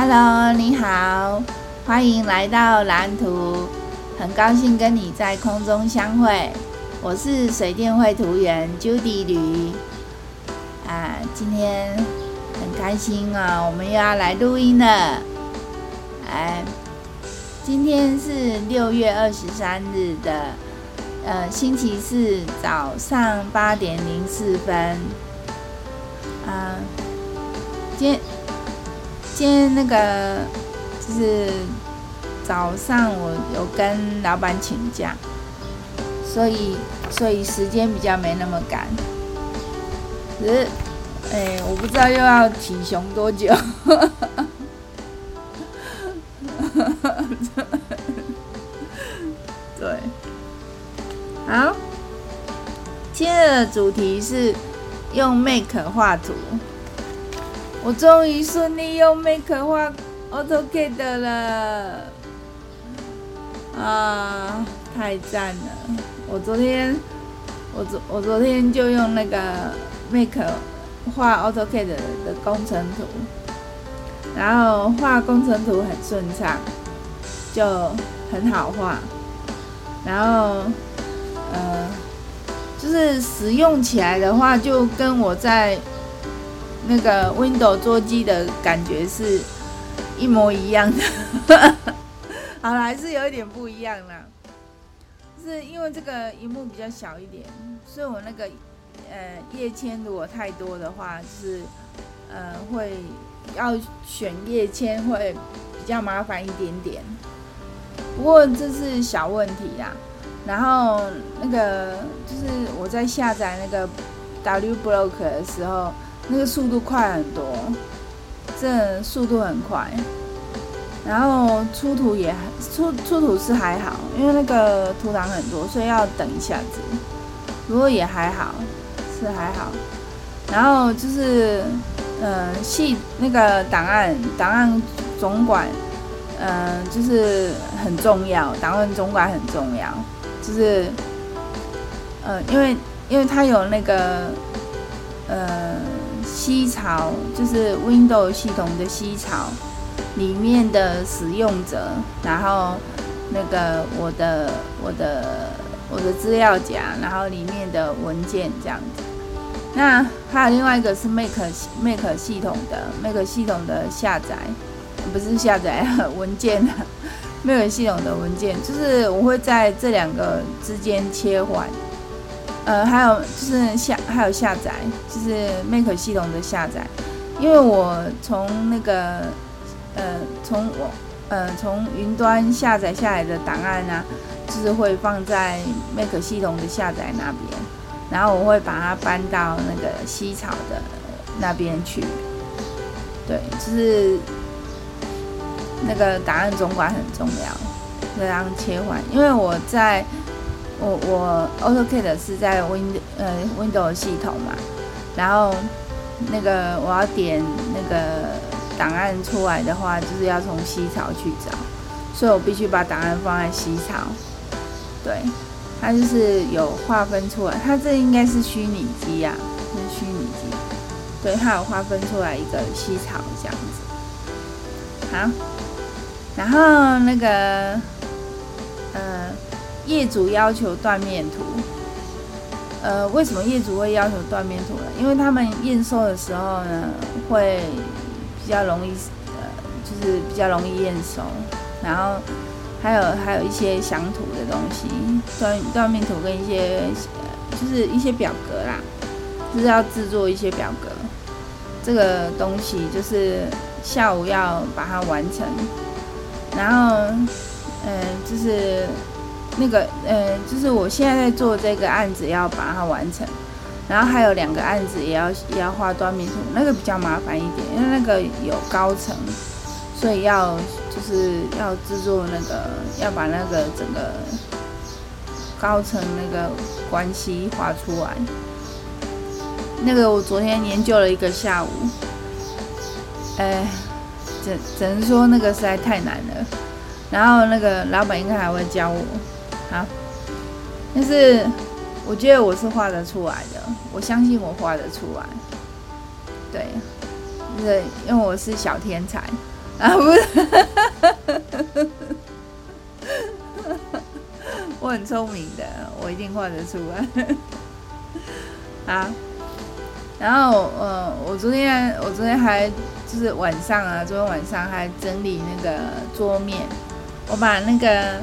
Hello，你好，欢迎来到蓝图，很高兴跟你在空中相会。我是水电绘图员 Judy 吕啊，今天很开心啊，我们又要来录音了。哎，今天是六月二十三日的呃星期四早上八点零四分啊，今天。今天那个就是早上，我有跟老板请假，所以所以时间比较没那么赶。只是，哎，我不知道又要体熊多久。对，好，今天的主题是用 Make 画图。我终于顺利用 Make 画 AutoCAD 了，啊，太赞了！我昨天，我昨我昨天就用那个 Make 画 AutoCAD 的工程图，然后画工程图很顺畅，就很好画，然后，呃，就是使用起来的话，就跟我在。那个 Windows 桌机的感觉是一模一样的，好了，还是有一点不一样啦。是因为这个荧幕比较小一点，所以我那个呃页签如果太多的话，就是呃会要选页签会比较麻烦一点点。不过这是小问题啦。然后那个就是我在下载那个 W Block 的时候。那个速度快很多，这速度很快，然后出土也出出土是还好，因为那个图档很多，所以要等一下子。不过也还好，是还好。然后就是，呃，系那个档案档案总管，呃，就是很重要，档案总管很重要，就是，呃，因为因为他有那个，呃。西槽就是 Windows 系统的西槽里面的使用者，然后那个我的我的我的资料夹，然后里面的文件这样子。那还有另外一个是 Make Make 系统的 Make 系统的下载，不是下载文件，Make 系统的文件，就是我会在这两个之间切换。呃，还有就是下还有下载，就是 Make 系统的下载，因为我从那个呃从我呃从云端下载下来的档案呢、啊，就是会放在 Make 系统的下载那边，然后我会把它搬到那个西草的那边去。对，就是那个档案总管很重要，这样切换，因为我在。我我 AutoCAD 是在 Win 呃 Windows 系统嘛，然后那个我要点那个档案出来的话，就是要从西槽去找，所以我必须把档案放在西槽。对，它就是有划分出来，它这应该是虚拟机啊，是虚拟机。对，它有划分出来一个西槽这样子。好，然后那个。业主要求断面图，呃，为什么业主会要求断面图呢？因为他们验收的时候呢，会比较容易，呃，就是比较容易验收，然后还有还有一些详图的东西，断断面图跟一些，就是一些表格啦，就是要制作一些表格，这个东西就是下午要把它完成，然后，嗯，就是。那个，呃，就是我现在在做这个案子，要把它完成，然后还有两个案子也要也要画断面图，那个比较麻烦一点，因为那个有高层，所以要就是要制作那个，要把那个整个高层那个关系画出来。那个我昨天研究了一个下午，哎，只只能说那个实在太难了，然后那个老板应该还会教我。好，但是我觉得我是画得出来的，我相信我画得出来。对，对，因为我是小天才，啊，不是，我很聪明的，我一定画得出来。好，然后呃，我昨天我昨天还就是晚上啊，昨天晚上还整理那个桌面，我把那个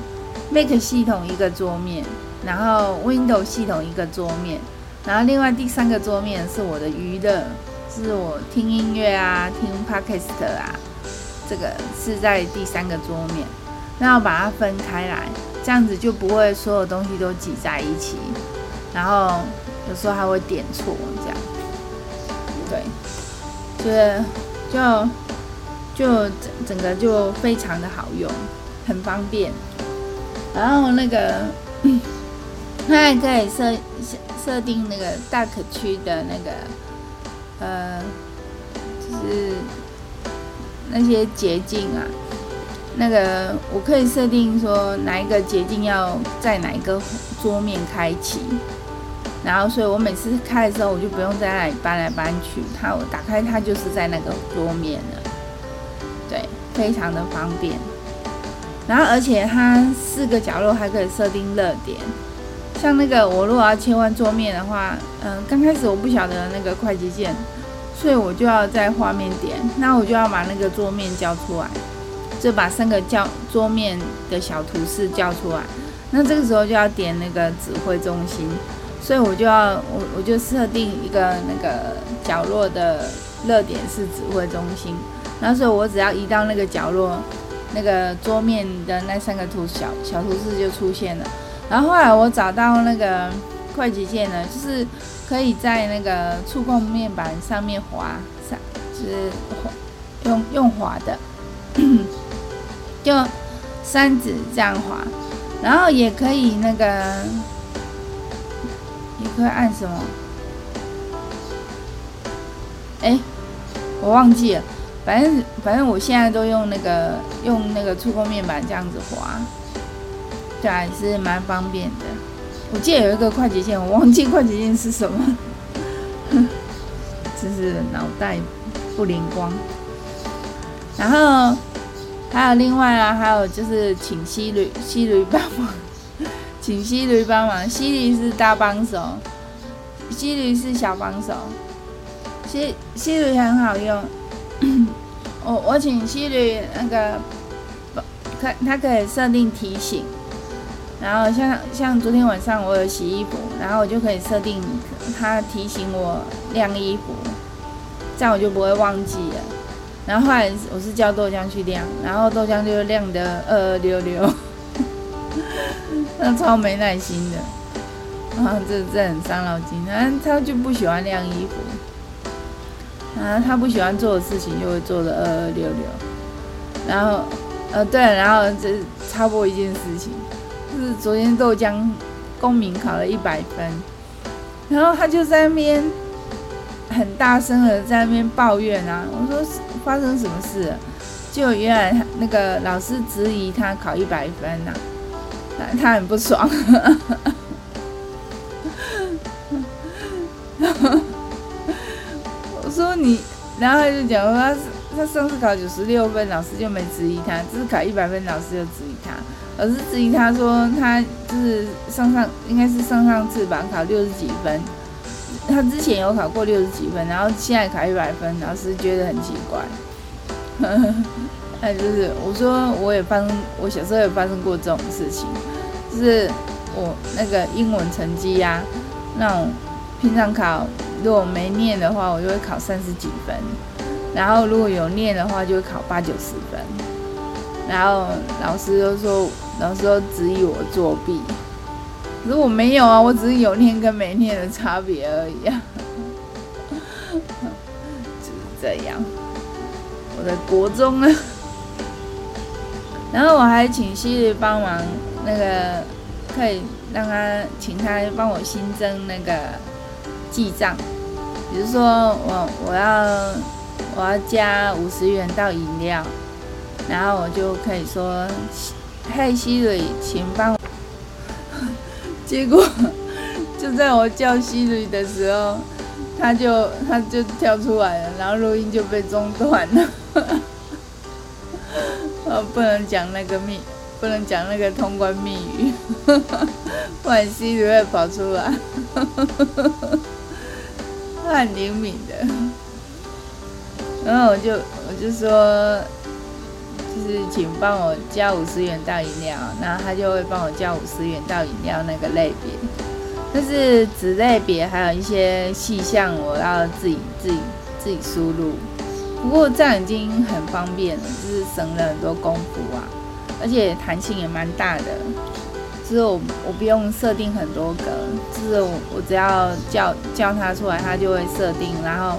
Mac 系统一个桌面，然后 w i n d o w 系统一个桌面，然后另外第三个桌面是我的娱乐，是我听音乐啊，听 Podcast 啊，这个是在第三个桌面，那我把它分开来，这样子就不会所有东西都挤在一起，然后。有时候还会点错，这样，对，就是就就整整个就非常的好用，很方便。然后那个，它还可以设设定那个 dark 区的那个，呃，就是那些捷径啊，那个我可以设定说哪一个捷径要在哪一个桌面开启。然后，所以我每次开的时候，我就不用在那里搬来搬去，它我打开它就是在那个桌面了，对，非常的方便。然后，而且它四个角落还可以设定热点，像那个我如果要切换桌面的话，嗯，刚开始我不晓得那个快捷键，所以我就要在画面点，那我就要把那个桌面叫出来，就把三个叫桌面的小图示叫出来，那这个时候就要点那个指挥中心。所以我就要我我就设定一个那个角落的热点是指挥中心，然后所以我只要移到那个角落，那个桌面的那三个图小小图示就出现了。然后后来我找到那个快捷键呢，就是可以在那个触控面板上面滑，上就是用用滑的，就三指这样滑，然后也可以那个。也可以按什么？哎、我忘记了。反正反正我现在都用那个用那个触控面板这样子滑，对，还是蛮方便的。我记得有一个快捷键，我忘记 快捷键是什么，哼，真是脑袋不灵光。然后还有另外啊，还有就是请希律希律帮忙。请希律帮忙，希律是大帮手，希律是小帮手，希希律很好用。我我请希律那个，可它可以设定提醒，然后像像昨天晚上我有洗衣服，然后我就可以设定它提醒我晾衣服，这样我就不会忘记了。然后后来我是叫豆浆去晾，然后豆浆就晾得二二溜溜。那超没耐心的，啊，这这很伤脑筋。啊，他就不喜欢晾衣服，啊，他不喜欢做的事情就会做的二二六六。然后，呃，对，然后这插播一件事情，就是昨天豆浆公民考了一百分，然后他就在那边很大声的在那边抱怨啊。我说发生什么事了？就原来那个老师质疑他考一百分呐、啊。他很不爽，你，然后他就讲说他他上次考九十六分，老师就没质疑他，这次考一百分，老师就质疑他。老师质疑他说他就是上上应该是上上次吧，考六十几分，他之前有考过六十几分，然后现在考一百分，老师觉得很奇怪。那就是我说我也发生，我小时候也发生过这种事情，就是我那个英文成绩呀、啊，那种平常考如果没念的话，我就会考三十几分，然后如果有念的话，就会考八九十分，然后老师都说，老师都质疑我作弊，可是我没有啊，我只是有念跟没念的差别而已啊，就是这样，我的国中呢。然后我还请希律帮忙，那个可以让他请他帮我新增那个记账，比如说我我要我要加五十元到饮料，然后我就可以说，嘿希律，请帮我。结果就在我叫希律的时候，他就他就跳出来了，然后录音就被中断了。呃，不能讲那个密，不能讲那个通关密语，不然 Siri 会跑出来。很灵敏的，然后我就我就说，就是请帮我加五十元到饮料，然后他就会帮我加五十元到饮料那个类别。但是子类别还有一些细项，我要自己自己自己输入。不过这样已经很方便了，就是省了很多功夫啊，而且弹性也蛮大的。就是我我不用设定很多个，就是我我只要叫叫它出来，它就会设定，然后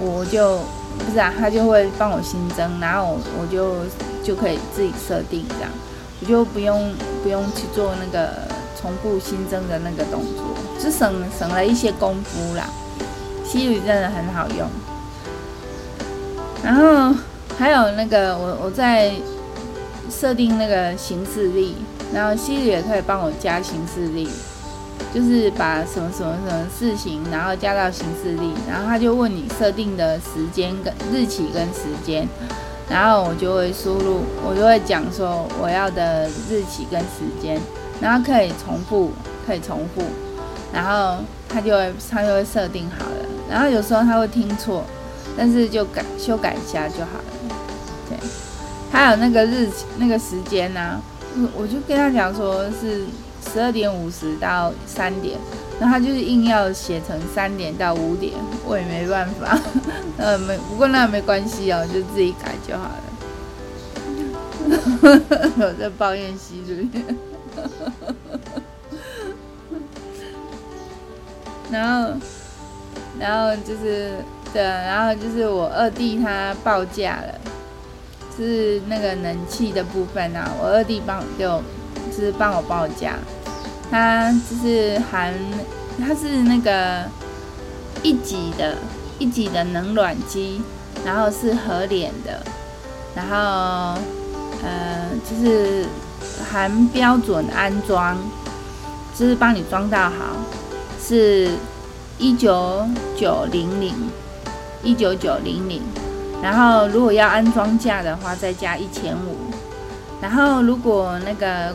我就不是啊，它就会帮我新增，然后我我就就可以自己设定这样，我就不用不用去做那个重复新增的那个动作，就省省了一些功夫啦。西语真的很好用，然后还有那个我我在设定那个行事历。然后 Siri 也可以帮我加行事历，就是把什么什么什么事情，然后加到行事历，然后他就问你设定的时间跟日期跟时间，然后我就会输入，我就会讲说我要的日期跟时间，然后可以重复，可以重复，然后他就会他就会设定好了，然后有时候他会听错，但是就改修改一下就好了。对，还有那个日期那个时间呢、我就跟他讲说是十二点五十到三点，然后他就是硬要写成三点到五点，我也没办法，呃没，不过那也没关系哦，就自己改就好了。我在抱怨西瑞，然后，然后就是对，然后就是我二弟他报价了。是那个冷气的部分啊，我二弟帮就，就是帮我报价，他就是含，他是那个一级的，一级的冷暖机，然后是合脸的，然后呃就是含标准安装，就是帮你装到好，是一九九零零，一九九零零。然后如果要安装架的话，再加一千五。然后如果那个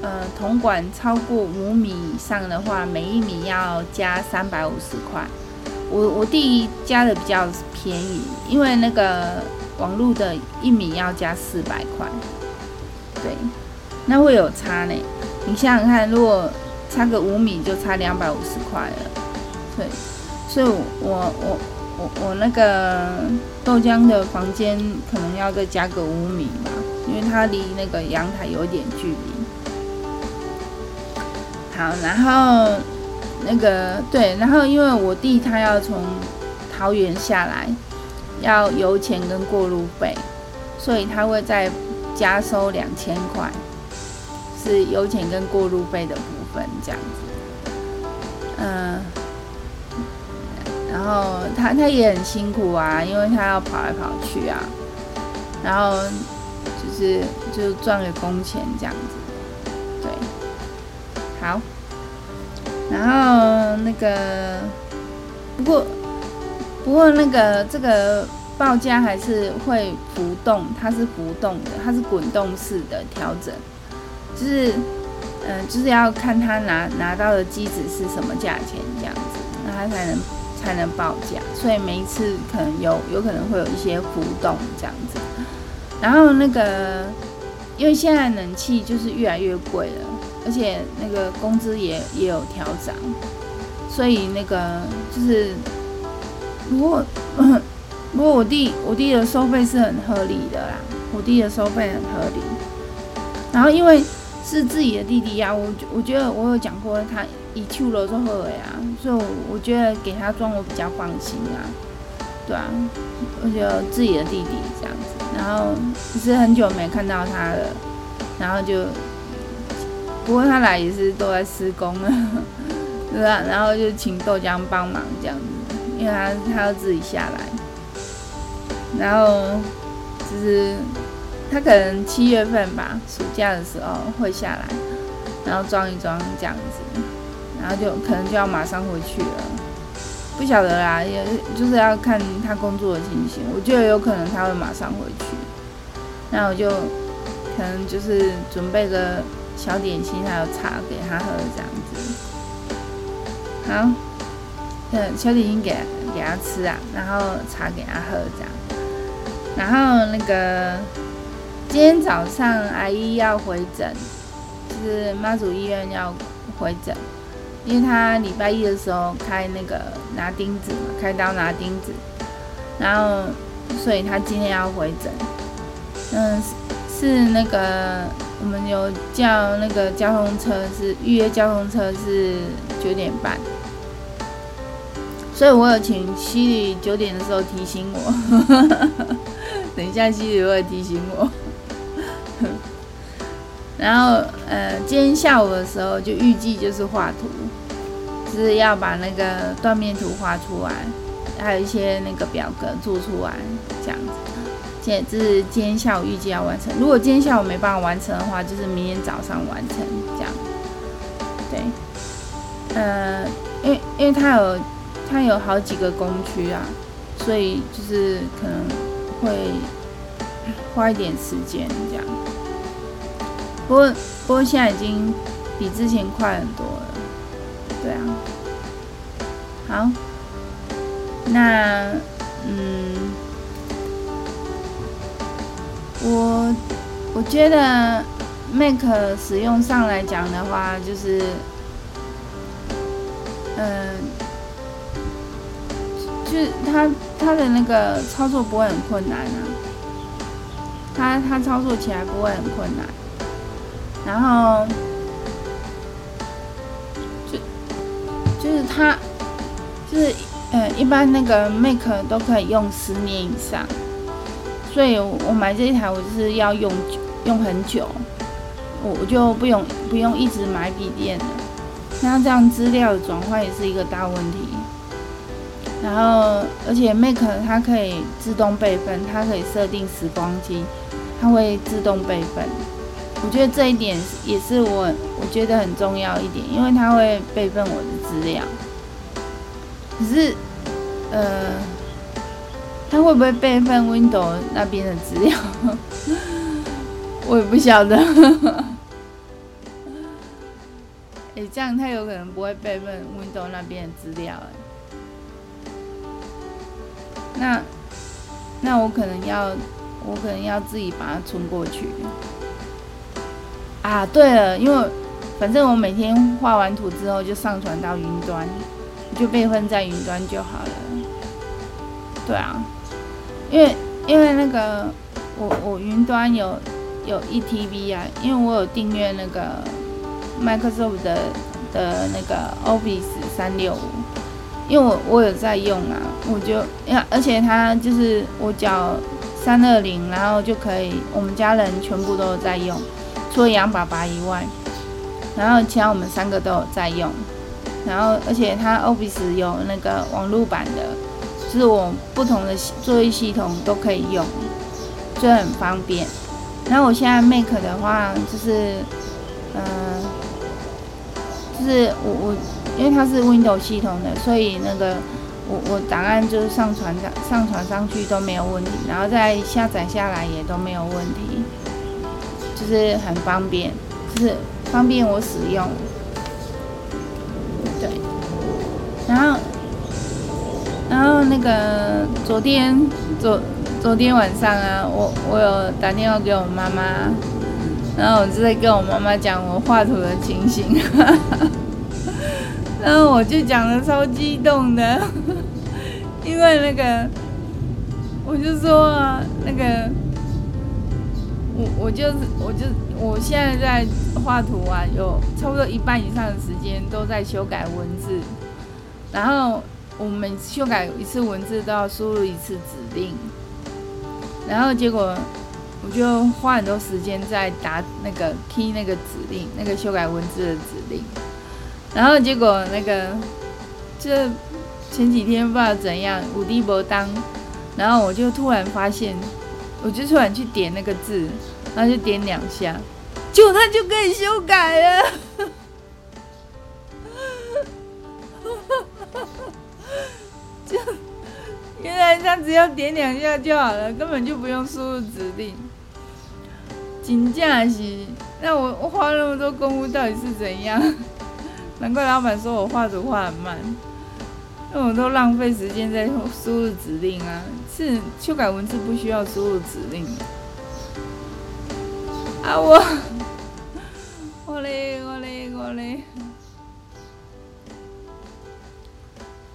呃铜管超过五米以上的话，每一米要加三百五十块。我我弟加的比较便宜，因为那个网路的一米要加四百块。对，那会有差呢。你想想看，如果差个五米，就差两百五十块了。对，所以我。我我我那个豆浆的房间可能要再加个五米吧，因为它离那个阳台有点距离。好，然后那个对，然后因为我弟他要从桃园下来，要油钱跟过路费，所以他会再加收两千块，是油钱跟过路费的部分这样子。嗯。后他他也很辛苦啊，因为他要跑来跑去啊，然后就是就赚个工钱这样子，对，好，然后那个不过不过那个这个报价还是会浮动，它是浮动的，它是滚动式的调整，就是嗯、就是要看他拿拿到的机子是什么价钱这样子，那他才能。才能报价，所以每一次可能有有可能会有一些浮动这样子。然后那个，因为现在冷气就是越来越贵了，而且那个工资也也有调涨，所以那个就是，如果如果我弟我弟的收费是很合理的啦，我弟的收费很合理。然后因为是自己的弟弟呀、啊，我我觉得我有讲过他。一去了之后呀，所以我觉得给他装我比较放心啊，对啊，我觉得自己的弟弟这样子，然后其实很久没看到他了，然后就，不过他来也是都在施工了，对吧？然后就请豆浆帮忙这样子，因为他他要自己下来，然后就是他可能七月份吧，暑假的时候会下来，然后装一装这样子。然后就可能就要马上回去了，不晓得啦，也就是要看他工作的情形。我觉得有可能他会马上回去，那我就可能就是准备个小点心还有茶给他喝这样子。好，嗯，小点心给给他吃啊，然后茶给他喝这样。然后那个今天早上阿姨要回诊，就是妈祖医院要回诊。因为他礼拜一的时候开那个拿钉子嘛，开刀拿钉子，然后所以他今天要回诊。嗯，是那个我们有叫那个交通车，是预约交通车是九点半，所以我有请西里九点的时候提醒我，等一下西里会提醒我。然后，呃，今天下午的时候就预计就是画图，就是要把那个断面图画出来，还有一些那个表格做出来，这样子。这这是今天下午预计要完成。如果今天下午没办法完成的话，就是明天早上完成这样。对，呃，因为因为它有它有好几个工区啊，所以就是可能会花一点时间这样。不过，不过现在已经比之前快很多了，对啊。好，那嗯，我我觉得 Mac 使用上来讲的话，就是嗯，就是它它的那个操作不会很困难啊，它它操作起来不会很困难。然后就就是它就是呃，一般那个 Mac 都可以用十年以上，所以我买这一台我就是要用用很久，我我就不用不用一直买笔电了。那这样资料的转换也是一个大问题。然后而且 Mac 它可以自动备份，它可以设定时光机，它会自动备份。我觉得这一点也是我我觉得很重要一点，因为他会备份我的资料。可是，呃，他会不会备份 Windows 那边的资料？我也不晓得。哎、这样他有可能不会备份 Windows 那边的资料。那那我可能要我可能要自己把它存过去。啊，对了，因为反正我每天画完图之后就上传到云端，就备份在云端就好了。对啊，因为因为那个我我云端有有一 TB 啊，因为我有订阅那个 Microsoft 的的那个 Office 三六五，因为我我有在用啊，我就因为而且它就是我缴三二零，然后就可以，我们家人全部都在用。除了杨爸爸以外，然后其他我们三个都有在用，然后而且它 Office 有那个网络版的，就是我不同的作业系统都可以用，就很方便。然后我现在 Mac 的话，就是，嗯、呃，就是我我因为它是 Windows 系统的，所以那个我我档案就是上传上上传上去都没有问题，然后再下载下来也都没有问题。就是很方便，就是方便我使用。对，然后，然后那个昨天昨昨天晚上啊，我我有打电话给我妈妈，然后我就在跟我妈妈讲我画图的情形，然后我就讲的超激动的，因为那个我就说，那个。我我就是我就我现在在画图啊，有差不多一半以上的时间都在修改文字，然后我们修改一次文字都要输入一次指令，然后结果我就花很多时间在打那个 key 那个指令，那个修改文字的指令，然后结果那个就前几天不知道怎样五 D 波当，然后我就突然发现。我就突然去点那个字，然后就点两下，结果它就可以修改了。就原来它只要点两下就好了，根本就不用输入指令。真正是，那我我花那么多功夫到底是怎样？难怪老板说我画图画很慢，因为我都浪费时间在输入指令啊。是修改文字不需要输入指令啊，我我嘞我嘞我嘞，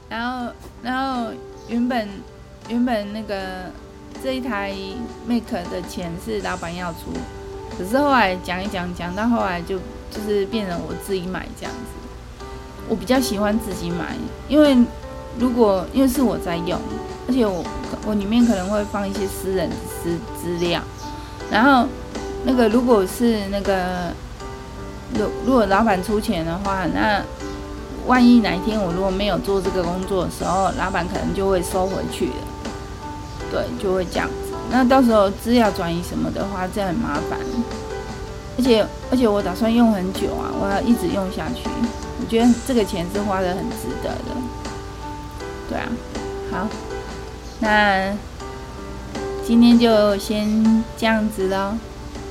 然后然后原本原本那个这一台 Mac 的钱是老板要出，可是后来讲一讲讲到后来就就是变成我自己买这样子。我比较喜欢自己买，因为如果因为是我在用，而且我我里面可能会放一些私人资资料，然后那个如果是那个如如果老板出钱的话，那万一哪一天我如果没有做这个工作的时候，老板可能就会收回去了，对，就会这样子。那到时候资料转移什么的话，这样很麻烦，而且而且我打算用很久啊，我要一直用下去。我觉得这个钱是花的很值得的，对啊，好，那今天就先这样子喽，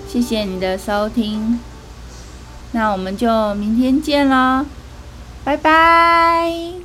谢谢你的收听，那我们就明天见喽，拜拜。